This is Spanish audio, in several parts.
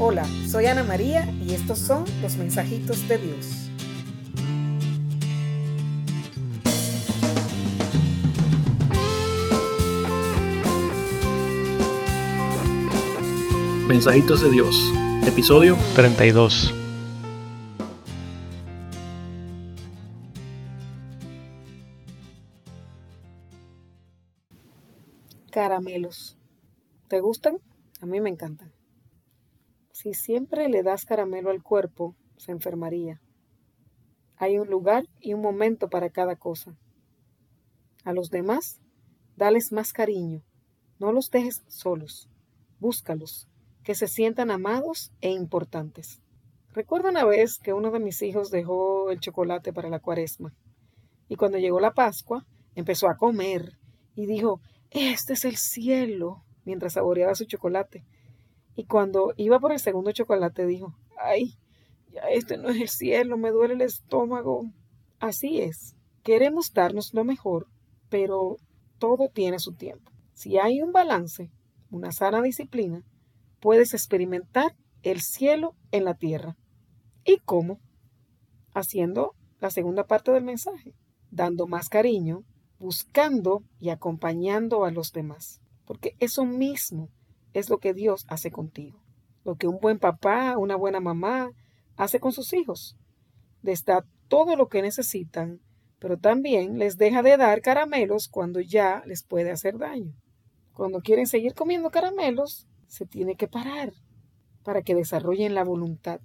Hola, soy Ana María y estos son los mensajitos de Dios. Mensajitos de Dios, episodio 32. Caramelos. ¿Te gustan? A mí me encantan. Si siempre le das caramelo al cuerpo, se enfermaría. Hay un lugar y un momento para cada cosa. A los demás, dales más cariño. No los dejes solos. Búscalos, que se sientan amados e importantes. Recuerdo una vez que uno de mis hijos dejó el chocolate para la cuaresma. Y cuando llegó la Pascua, empezó a comer y dijo, este es el cielo, mientras saboreaba su chocolate. Y cuando iba por el segundo chocolate dijo, ay, ya este no es el cielo, me duele el estómago. Así es, queremos darnos lo mejor, pero todo tiene su tiempo. Si hay un balance, una sana disciplina, puedes experimentar el cielo en la tierra. ¿Y cómo? Haciendo la segunda parte del mensaje, dando más cariño, buscando y acompañando a los demás. Porque eso mismo es lo que Dios hace contigo. Lo que un buen papá, una buena mamá hace con sus hijos. Les da todo lo que necesitan, pero también les deja de dar caramelos cuando ya les puede hacer daño. Cuando quieren seguir comiendo caramelos, se tiene que parar para que desarrollen la voluntad,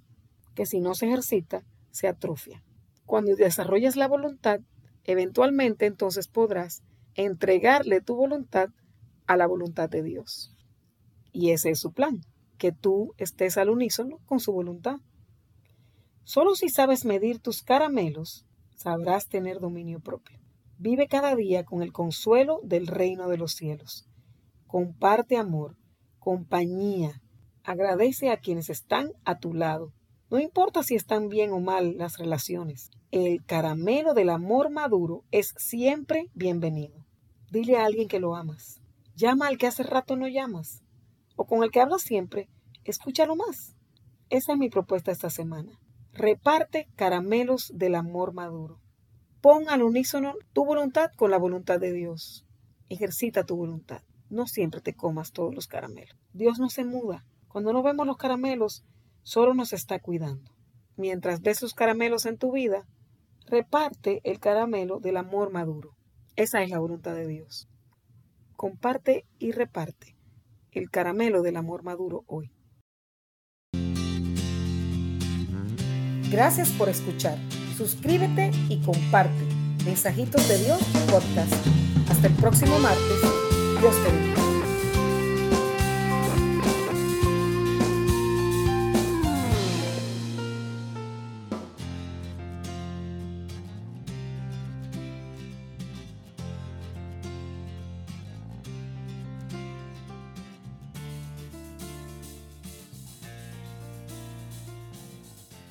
que si no se ejercita, se atrofia. Cuando desarrollas la voluntad, eventualmente entonces podrás entregarle tu voluntad a la voluntad de Dios. Y ese es su plan, que tú estés al unísono con su voluntad. Solo si sabes medir tus caramelos, sabrás tener dominio propio. Vive cada día con el consuelo del reino de los cielos. Comparte amor, compañía. Agradece a quienes están a tu lado. No importa si están bien o mal las relaciones. El caramelo del amor maduro es siempre bienvenido. Dile a alguien que lo amas. Llama al que hace rato no llamas o con el que hablas siempre, escúchalo más. Esa es mi propuesta esta semana. Reparte caramelos del amor maduro. Pon al unísono tu voluntad con la voluntad de Dios. Ejercita tu voluntad. No siempre te comas todos los caramelos. Dios no se muda. Cuando no vemos los caramelos, solo nos está cuidando. Mientras ves los caramelos en tu vida, reparte el caramelo del amor maduro. Esa es la voluntad de Dios. Comparte y reparte el caramelo del amor maduro hoy. Gracias por escuchar. Suscríbete y comparte. Mensajitos de Dios podcast. Hasta el próximo martes. Dios te bendiga.